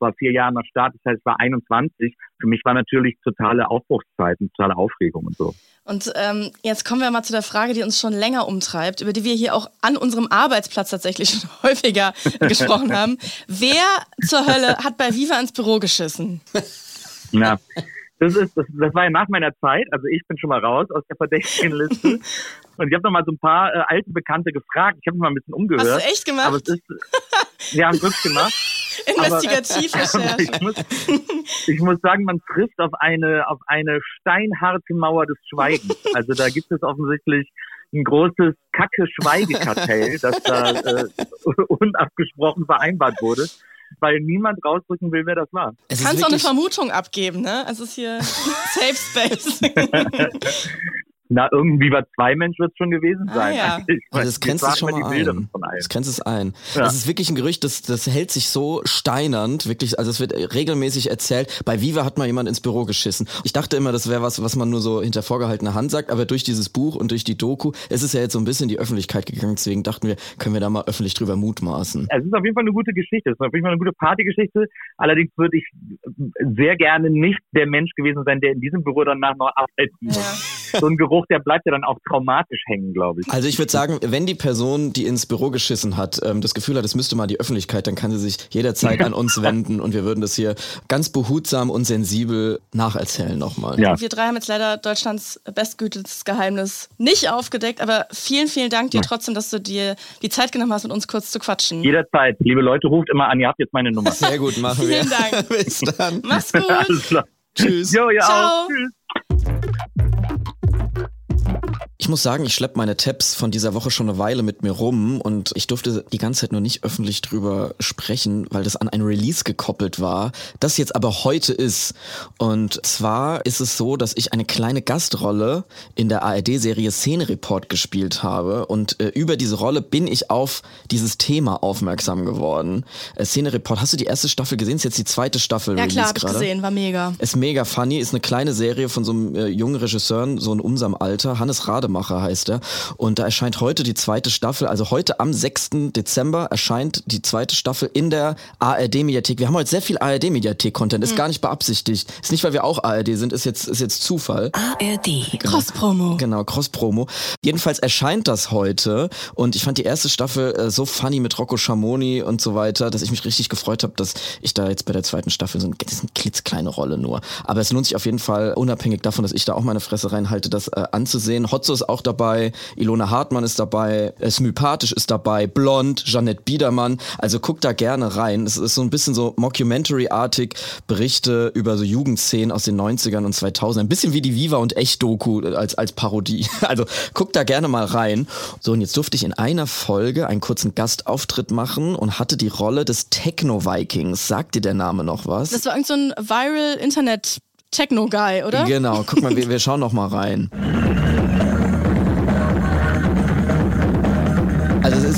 war vier Jahre nach Start, das heißt, es war 21. Für mich war natürlich totale Aufbruchszeit und totale Aufregung und so. Und ähm, jetzt kommen wir mal zu der Frage, die uns schon länger umtreibt, über die wir hier auch an unserem Arbeitsplatz tatsächlich schon häufiger gesprochen haben. Wer zur Hölle hat bei Viva ins Büro geschissen? Ja. Das ist, das, das war ja nach meiner Zeit. Also ich bin schon mal raus aus der verdächtigen Liste. Und ich habe noch mal so ein paar äh, alte Bekannte gefragt. Ich habe mal ein bisschen umgehört. Hast du echt gemacht? Aber es ist, wir haben wirklich gemacht. Investigativrecherche. Aber ich, muss, ich muss sagen, man trifft auf eine, auf eine steinharte Mauer des Schweigens. Also da gibt es offensichtlich ein großes Kacke-Schweigekartell, das da äh, unabgesprochen vereinbart wurde, weil niemand rausdrücken will, wer das war. Du kannst auch eine Vermutung abgeben, ne? Es ist hier Safe Space. Na, irgendwie bei zwei Mensch wird es schon gewesen Ah, sein. ja. Ich Also das grenzt es schon mal ein. Das grenzt es ein. Ja. Das ist wirklich ein Gerücht, das, das hält sich so steinernd, wirklich, also es wird regelmäßig erzählt. Bei Viva hat mal jemand ins Büro geschissen. Ich dachte immer, das wäre was, was man nur so hinter vorgehaltener Hand sagt, aber durch dieses Buch und durch die Doku ist es ja jetzt so ein bisschen in die Öffentlichkeit gegangen, deswegen dachten wir, können wir da mal öffentlich drüber mutmaßen. Es ist auf jeden Fall eine gute Geschichte. Es ist auf jeden Fall eine gute Partygeschichte. Allerdings würde ich sehr gerne nicht der Mensch gewesen sein, der in diesem Büro danach noch arbeiten muss. So ein Geruch, der bleibt ja dann auch traumatisch hängen, glaube ich. Also ich würde sagen, wenn die Person, die ins Büro geschissen hat, ähm, das Gefühl hat, es müsste mal die Öffentlichkeit, dann kann sie sich jederzeit an uns wenden und wir würden das hier ganz behutsam und sensibel nacherzählen nochmal. Wir drei haben jetzt leider Deutschlands bestgütigstes Geheimnis nicht aufgedeckt, aber vielen, vielen Dank dir trotzdem, dass du dir die Zeit genommen hast, mit uns kurz zu quatschen. Jederzeit. Liebe Leute, ruft immer an. Ihr habt jetzt meine Nummer. Sehr gut, machen wir. Vielen Dank. Bis dann. Mach's gut. Alles klar. Tschüss. Jo, ja Ciao. auch. Tschüss. Ich muss sagen, ich schleppe meine Tabs von dieser Woche schon eine Weile mit mir rum und ich durfte die ganze Zeit nur nicht öffentlich drüber sprechen, weil das an ein Release gekoppelt war, das jetzt aber heute ist. Und zwar ist es so, dass ich eine kleine Gastrolle in der ARD-Serie Szene Report gespielt habe und äh, über diese Rolle bin ich auf dieses Thema aufmerksam geworden. Äh, Szene Report, hast du die erste Staffel gesehen? Ist jetzt die zweite Staffel Ja klar, hab ich gesehen, war mega. Ist mega funny, ist eine kleine Serie von so einem äh, jungen Regisseur, so in unserem Alter. Hannes Rademacher heißt er. Und da erscheint heute die zweite Staffel. Also heute am 6. Dezember erscheint die zweite Staffel in der ARD-Mediathek. Wir haben heute sehr viel ARD-Mediathek-Content. Ist Mhm. gar nicht beabsichtigt. Ist nicht, weil wir auch ARD sind, ist jetzt, ist jetzt Zufall. ARD. Cross-Promo. Genau, Cross-Promo. Jedenfalls erscheint das heute und ich fand die erste Staffel äh, so funny mit Rocco Schamoni und so weiter, dass ich mich richtig gefreut habe, dass ich da jetzt bei der zweiten Staffel so ein, das ist eine klitzekleine Rolle nur. Aber es lohnt sich auf jeden Fall, unabhängig davon, dass ich da auch meine Fresse reinhalte, das äh, anzusehen. Hotzo ist auch dabei, Ilona Hartmann ist dabei, äh, Smypathisch ist dabei, Blond, Jeanette Biedermann. Also guckt da gerne rein. Es ist so ein bisschen so Mockumentary-artig, Berichte über so Jugendszenen aus den 90ern und 2000 Ein bisschen wie die Viva und Echt-Doku als, als Parodie. Also guckt da gerne mal rein. So, und jetzt durfte ich in einer Folge einen kurzen Gastauftritt machen und hatte die Rolle des Techno-Vikings. Sagt dir der Name noch was? Das war irgend so ein viral Internet Techno-Guy, oder? Genau, guck mal, wir, wir schauen noch mal rein.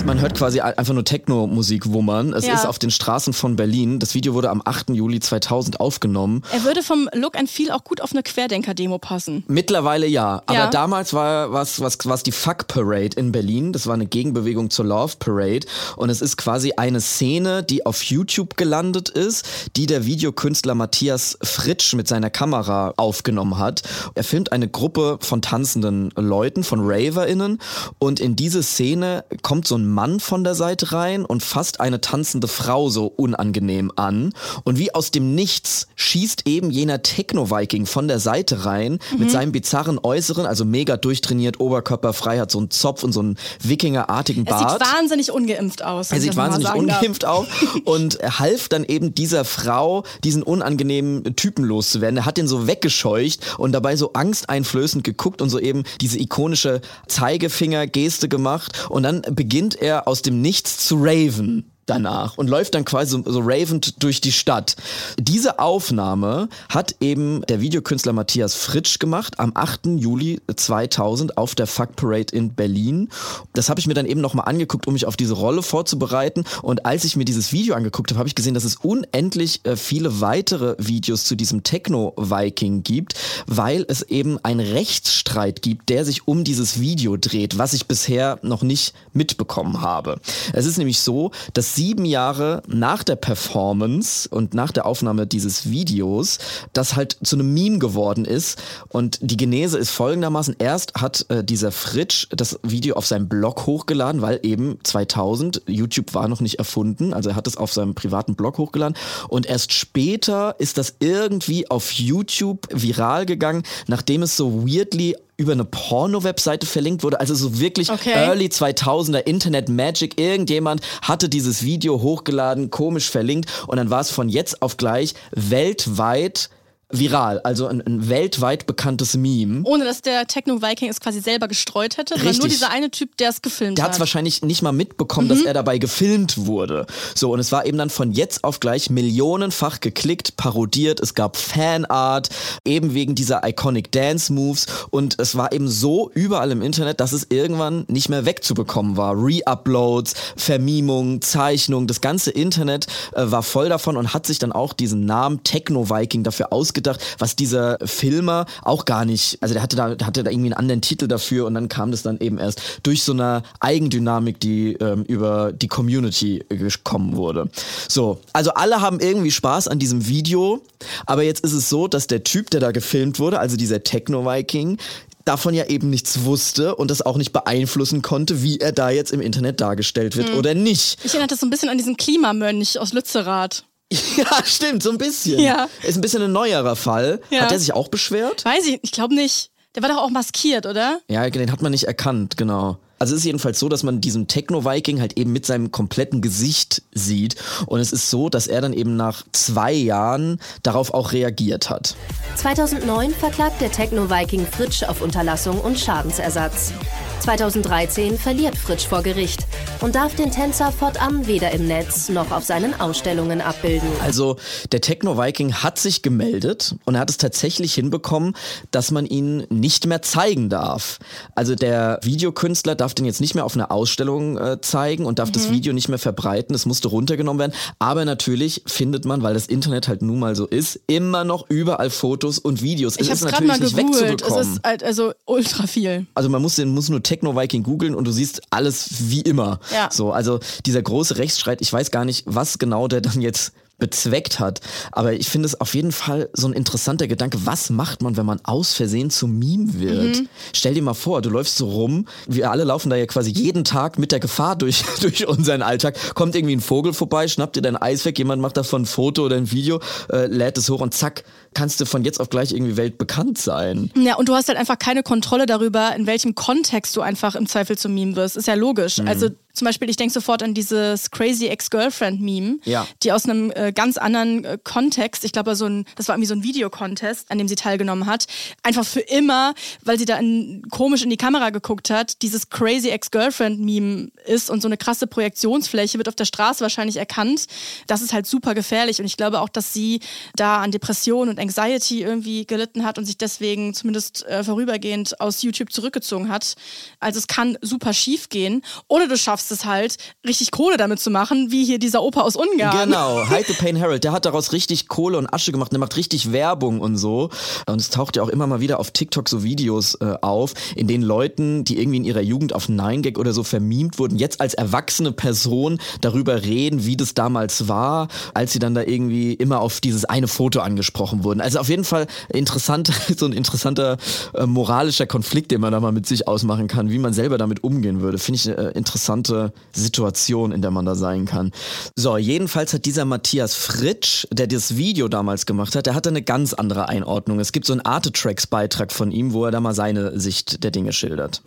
Man hört quasi einfach nur Techno-Musik wummern. Es Ja. ist auf den Straßen von Berlin. Das Video wurde am 8. Juli 2000 aufgenommen. Er würde vom Look and Feel auch gut auf eine Querdenker-Demo passen. Mittlerweile ja, aber Ja. damals war was was was die Fuck Parade in Berlin. Das war eine Gegenbewegung zur Love Parade und es ist quasi eine Szene, die auf YouTube gelandet ist, die der Videokünstler Matthias Fritsch mit seiner Kamera aufgenommen hat. Er filmt eine Gruppe von tanzenden Leuten, von Raverinnen und in diese Szene kommt so ein Mann von der Seite rein und fasst eine tanzende Frau so unangenehm an und wie aus dem Nichts schießt eben jener Techno-Viking von der Seite rein Mhm. mit seinem bizarren Äußeren, also mega durchtrainiert, oberkörperfrei, hat so einen Zopf und so einen Wikinger-artigen Er Bart. sieht wahnsinnig ungeimpft aus. Er sieht wahnsinnig ungeimpft auf und er half dann eben dieser Frau, diesen unangenehmen Typen loszuwerden. Er hat den so weggescheucht und dabei so angsteinflößend geguckt und so eben diese ikonische Zeigefinger-Geste gemacht und dann beginnt er aus dem Nichts zu raven danach und läuft dann quasi so, so ravend durch die Stadt. Diese Aufnahme hat eben der Videokünstler Matthias Fritsch gemacht am 8. Juli 2000 auf der Fuck Parade in Berlin. Das habe ich mir dann eben nochmal angeguckt, um mich auf diese Rolle vorzubereiten. Und als ich mir dieses Video angeguckt habe, habe ich gesehen, dass es unendlich äh, viele weitere Videos zu diesem Techno-Viking gibt, weil es eben einen Rechtsstreit gibt, der sich um dieses Video dreht, was ich bisher noch nicht mitbekommen habe. Es ist nämlich so, dass sieben Jahre nach der Performance und nach der Aufnahme dieses Videos das halt zu einem Meme geworden ist. Und die Genese ist folgendermaßen. Erst hat äh, dieser Fritsch das Video auf seinem Blog hochgeladen, weil eben 2000, YouTube war noch nicht erfunden, also er hat es auf seinem privaten Blog hochgeladen. Und erst später ist das irgendwie auf YouTube viral gegangen, nachdem es so weirdly über eine Porno-Webseite verlinkt wurde, also so wirklich Okay. early 2000er Internet Magic. Irgendjemand hatte dieses Video hochgeladen, komisch verlinkt und dann war es von jetzt auf gleich weltweit viral, also ein, ein weltweit bekanntes Meme. Ohne dass der Techno-Viking es quasi selber gestreut hätte, sondern nur dieser eine Typ, der es gefilmt Der hat hat. es wahrscheinlich nicht mal mitbekommen, Mhm. dass er dabei gefilmt wurde. So, und es war eben dann von jetzt auf gleich millionenfach geklickt, parodiert, es gab Fanart, eben wegen dieser Iconic Dance Moves und es war eben so überall im Internet, dass es irgendwann nicht mehr wegzubekommen war. Re-Uploads, Vermimung, Zeichnung, das ganze Internet äh, war voll davon und hat sich dann auch diesen Namen Techno-Viking dafür ausgedacht, was dieser Filmer auch gar nicht, also der hatte da, der hatte da irgendwie einen anderen Titel dafür und dann kam das dann eben erst durch so eine Eigendynamik, die ähm, über die Community gekommen wurde. So, also alle haben irgendwie Spaß an diesem Video, aber jetzt ist es so, dass der Typ, der da gefilmt wurde, also dieser Techno-Viking, davon ja eben nichts wusste und das auch nicht beeinflussen konnte, wie er da jetzt im Internet dargestellt wird Mhm. oder nicht. Ich erinnere das so ein bisschen an diesen Klimamönch aus Lützerath. Ja, stimmt, so ein bisschen. Ja. Ist ein bisschen ein neuerer Fall. Ja. Hat der sich auch beschwert? Weiß ich, ich glaube nicht. Der war doch auch maskiert, oder? Ja, den hat man nicht erkannt, genau. Also es ist jedenfalls so, dass man diesen Techno-Viking halt eben mit seinem kompletten Gesicht sieht. Und es ist so, dass er dann eben nach zwei Jahren darauf auch reagiert hat. 2009 verklagt der Techno-Viking Fritsch auf Unterlassung und Schadensersatz. 2013 verliert Fritsch vor Gericht und darf den Tänzer fortan weder im Netz noch auf seinen Ausstellungen abbilden. Also der Techno-Viking hat sich gemeldet und er hat es tatsächlich hinbekommen, dass man ihn nicht mehr zeigen darf. Also der Videokünstler darf den jetzt nicht mehr auf einer Ausstellung äh, zeigen und darf Mhm. das Video nicht mehr verbreiten. Es musste runtergenommen werden. Aber natürlich findet man, weil das Internet halt nun mal so ist, immer noch überall Fotos und Videos. Ich es habe ist gerade mal natürlich nicht gegoogelt. Es wegzubekommen. ist halt also ultra viel. Also man muss den muss nur Techno-Viking googeln und du siehst alles wie immer. Ja. So, also dieser große Rechtsstreit, ich weiß gar nicht, was genau der dann jetzt bezweckt hat. Aber ich finde es auf jeden Fall so ein interessanter Gedanke. Was macht man, wenn man aus Versehen zum Meme wird? Mhm. Stell dir mal vor, du läufst so rum. Wir alle laufen da ja quasi jeden Tag mit der Gefahr durch, durch unseren Alltag. Kommt irgendwie ein Vogel vorbei, schnappt dir dein Eis weg, jemand macht davon ein Foto oder ein Video, äh, lädt es hoch und zack, kannst du von jetzt auf gleich irgendwie weltbekannt sein. Ja, und du hast halt einfach keine Kontrolle darüber, in welchem Kontext du einfach im Zweifel zum Meme wirst. Ist ja logisch. Mhm. Also zum Beispiel, ich denke sofort an dieses Crazy Ex-Girlfriend-Meme, Ja. die aus einem äh, ganz anderen äh, Kontext, ich glaube, so ein, das war irgendwie so ein Videocontest, an dem sie teilgenommen hat, einfach für immer, weil sie da in, komisch in die Kamera geguckt hat, dieses Crazy Ex-Girlfriend-Meme ist und so eine krasse Projektionsfläche wird auf der Straße wahrscheinlich erkannt. Das ist halt super gefährlich und ich glaube auch, dass sie da an Depressionen und Anxiety irgendwie gelitten hat und sich deswegen zumindest äh, vorübergehend aus YouTube zurückgezogen hat. Also es kann super schief gehen. Oder du schaffst es halt, richtig Kohle damit zu machen, wie hier dieser Opa aus Ungarn. Genau, Hide the Pain Harold, der hat daraus richtig Kohle und Asche gemacht, der macht richtig Werbung und so. Und es taucht ja auch immer mal wieder auf TikTok so Videos äh, auf, in denen Leuten, die irgendwie in ihrer Jugend auf 9gag oder so vermiemt wurden, jetzt als erwachsene Person darüber reden, wie das damals war, als sie dann da irgendwie immer auf dieses eine Foto angesprochen wurden. Also auf jeden Fall interessant, so ein interessanter äh, moralischer Konflikt, den man da mal mit sich ausmachen kann, wie man selber damit umgehen würde. Finde ich eine äh, interessante Situation, in der man da sein kann. So, jedenfalls hat dieser Matthias Fritsch, der das Video damals gemacht hat, der hatte eine ganz andere Einordnung. Es gibt so einen Arte-Tracks-Beitrag von ihm, wo er da mal seine Sicht der Dinge schildert.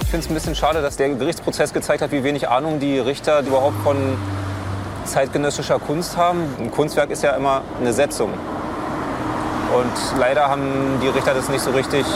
Ich finde es ein bisschen schade, dass der Gerichtsprozess gezeigt hat, wie wenig Ahnung die Richter überhaupt von zeitgenössischer Kunst haben. Ein Kunstwerk ist ja immer eine Setzung. Und leider haben die Richter das nicht so richtig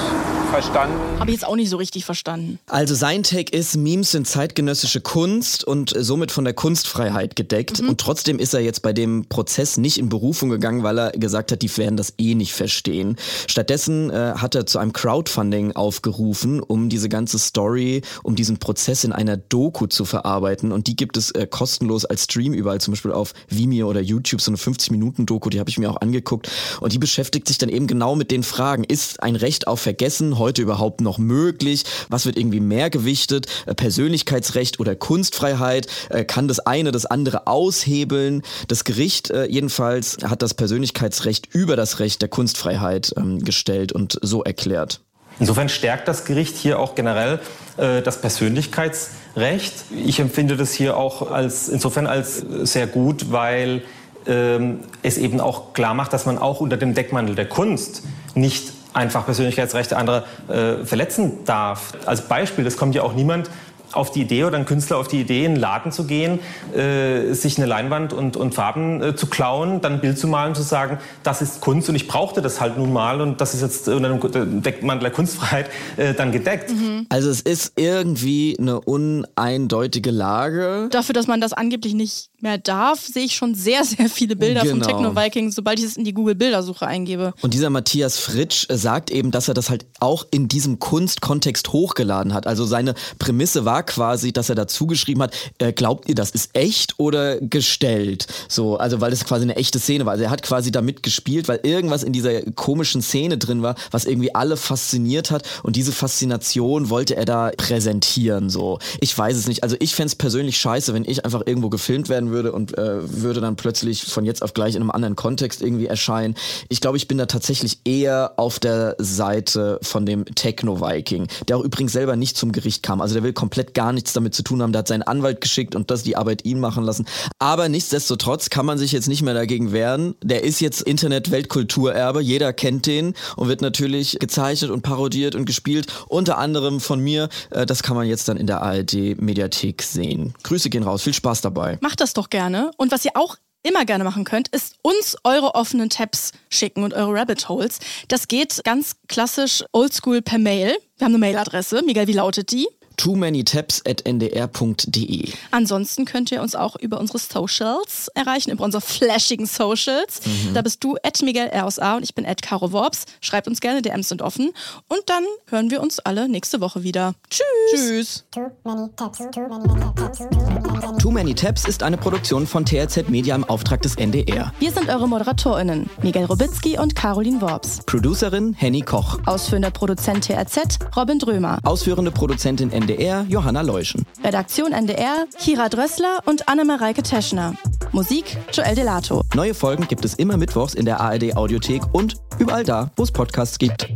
verstanden. Habe ich jetzt auch nicht so richtig verstanden. Also sein Take ist, Memes sind zeitgenössische Kunst und somit von der Kunstfreiheit gedeckt. Und trotzdem ist er jetzt bei dem Prozess nicht in Berufung gegangen, weil er gesagt hat, die werden das eh nicht verstehen. Stattdessen äh, hat er zu einem Crowdfunding aufgerufen, um diese ganze Story, um diesen Prozess in einer Doku zu verarbeiten. Und die gibt es äh, kostenlos als Stream überall, zum Beispiel auf Vimeo oder YouTube, so eine 50-Minuten-Doku, die habe ich mir auch angeguckt. Und die beschäftigt sich dann eben genau mit den Fragen, ist ein Recht auf Vergessen heute überhaupt noch möglich? Was wird irgendwie mehr gewichtet? Äh, Persönlichkeitsrecht oder Kunstfreiheit? Äh, Kann das eine das andere aushebeln? Das Gericht äh, jedenfalls hat das Persönlichkeitsrecht über das Recht der Kunstfreiheit ähm, gestellt und so erklärt. Insofern stärkt das Gericht hier auch generell äh, das Persönlichkeitsrecht. Ich empfinde das hier auch als, insofern als sehr gut, weil ähm, es eben auch klar macht, dass man auch unter dem Deckmantel der Kunst nicht einfach Persönlichkeitsrechte anderer äh, verletzen darf. Als Beispiel, es kommt ja auch niemand auf die Idee oder ein Künstler auf die Idee, in einen Laden zu gehen, äh, sich eine Leinwand und, und Farben äh, zu klauen, dann ein Bild zu malen, zu sagen, das ist Kunst und ich brauchte das halt nun mal und das ist jetzt unter dem Deckmantel der Kunstfreiheit äh, dann gedeckt. Also es ist irgendwie eine uneindeutige Lage. Dafür, dass man das angeblich nicht mehr darf, sehe ich schon sehr, sehr viele Bilder Genau. vom Techno-Viking, sobald ich es in die Google-Bildersuche eingebe. Und dieser Matthias Fritsch äh, sagt eben, dass er das halt auch in diesem Kunstkontext hochgeladen hat. Also seine Prämisse war quasi, dass er dazu geschrieben hat, äh, glaubt ihr, das ist echt oder gestellt? So, also weil das quasi eine echte Szene war. Also er hat quasi damit gespielt, weil irgendwas in dieser komischen Szene drin war, was irgendwie alle fasziniert hat. Und diese Faszination wollte er da präsentieren. So, ich weiß es nicht. Also ich fänd's persönlich scheiße, wenn ich einfach irgendwo gefilmt werden würde und äh, würde dann plötzlich von jetzt auf gleich in einem anderen Kontext irgendwie erscheinen. Ich glaube, ich bin da tatsächlich eher auf der Seite von dem Techno-Viking, der auch übrigens selber nicht zum Gericht kam. Also der will komplett gar nichts damit zu tun haben. Der hat seinen Anwalt geschickt und das die Arbeit ihn machen lassen. Aber nichtsdestotrotz kann man sich jetzt nicht mehr dagegen wehren. Der ist jetzt Internet-Weltkulturerbe. Jeder kennt den und wird natürlich gezeichnet und parodiert und gespielt. Unter anderem von mir. Äh, Das kann man jetzt dann in der ARD-Mediathek sehen. Grüße gehen raus. Viel Spaß dabei. Macht das doch gerne. Und was ihr auch immer gerne machen könnt, ist uns eure offenen Tabs schicken und eure Rabbit Holes. Das geht ganz klassisch oldschool per Mail. Wir haben eine Mailadresse. Miguel, wie lautet die? Too many tabs at ndr.de. Ansonsten könnt ihr uns auch über unsere Socials erreichen, über unsere flashigen Socials. Mhm. Da bist du at Miguel R aus A und ich bin at Caro Worps. Schreibt uns gerne, DMs sind offen. Und dann hören wir uns alle nächste Woche wieder. Tschüss. Tschüss. Too many tabs, too many tabs, too many tabs. Too Many Tabs ist eine Produktion von TRZ Media im Auftrag des NDR. Wir sind eure ModeratorInnen, Miguel Robitzky und Caroline Worps. Producerin Henny Koch. Ausführender Produzent TRZ, Robin Drömer. Ausführende Produzentin NDR Johanna Leuschen. Redaktion NDR, Kira Drössler und Anne-Mareike Teschner. Musik, Joel Delato. Neue Folgen gibt es immer mittwochs in der ARD Audiothek und überall da, wo es Podcasts gibt.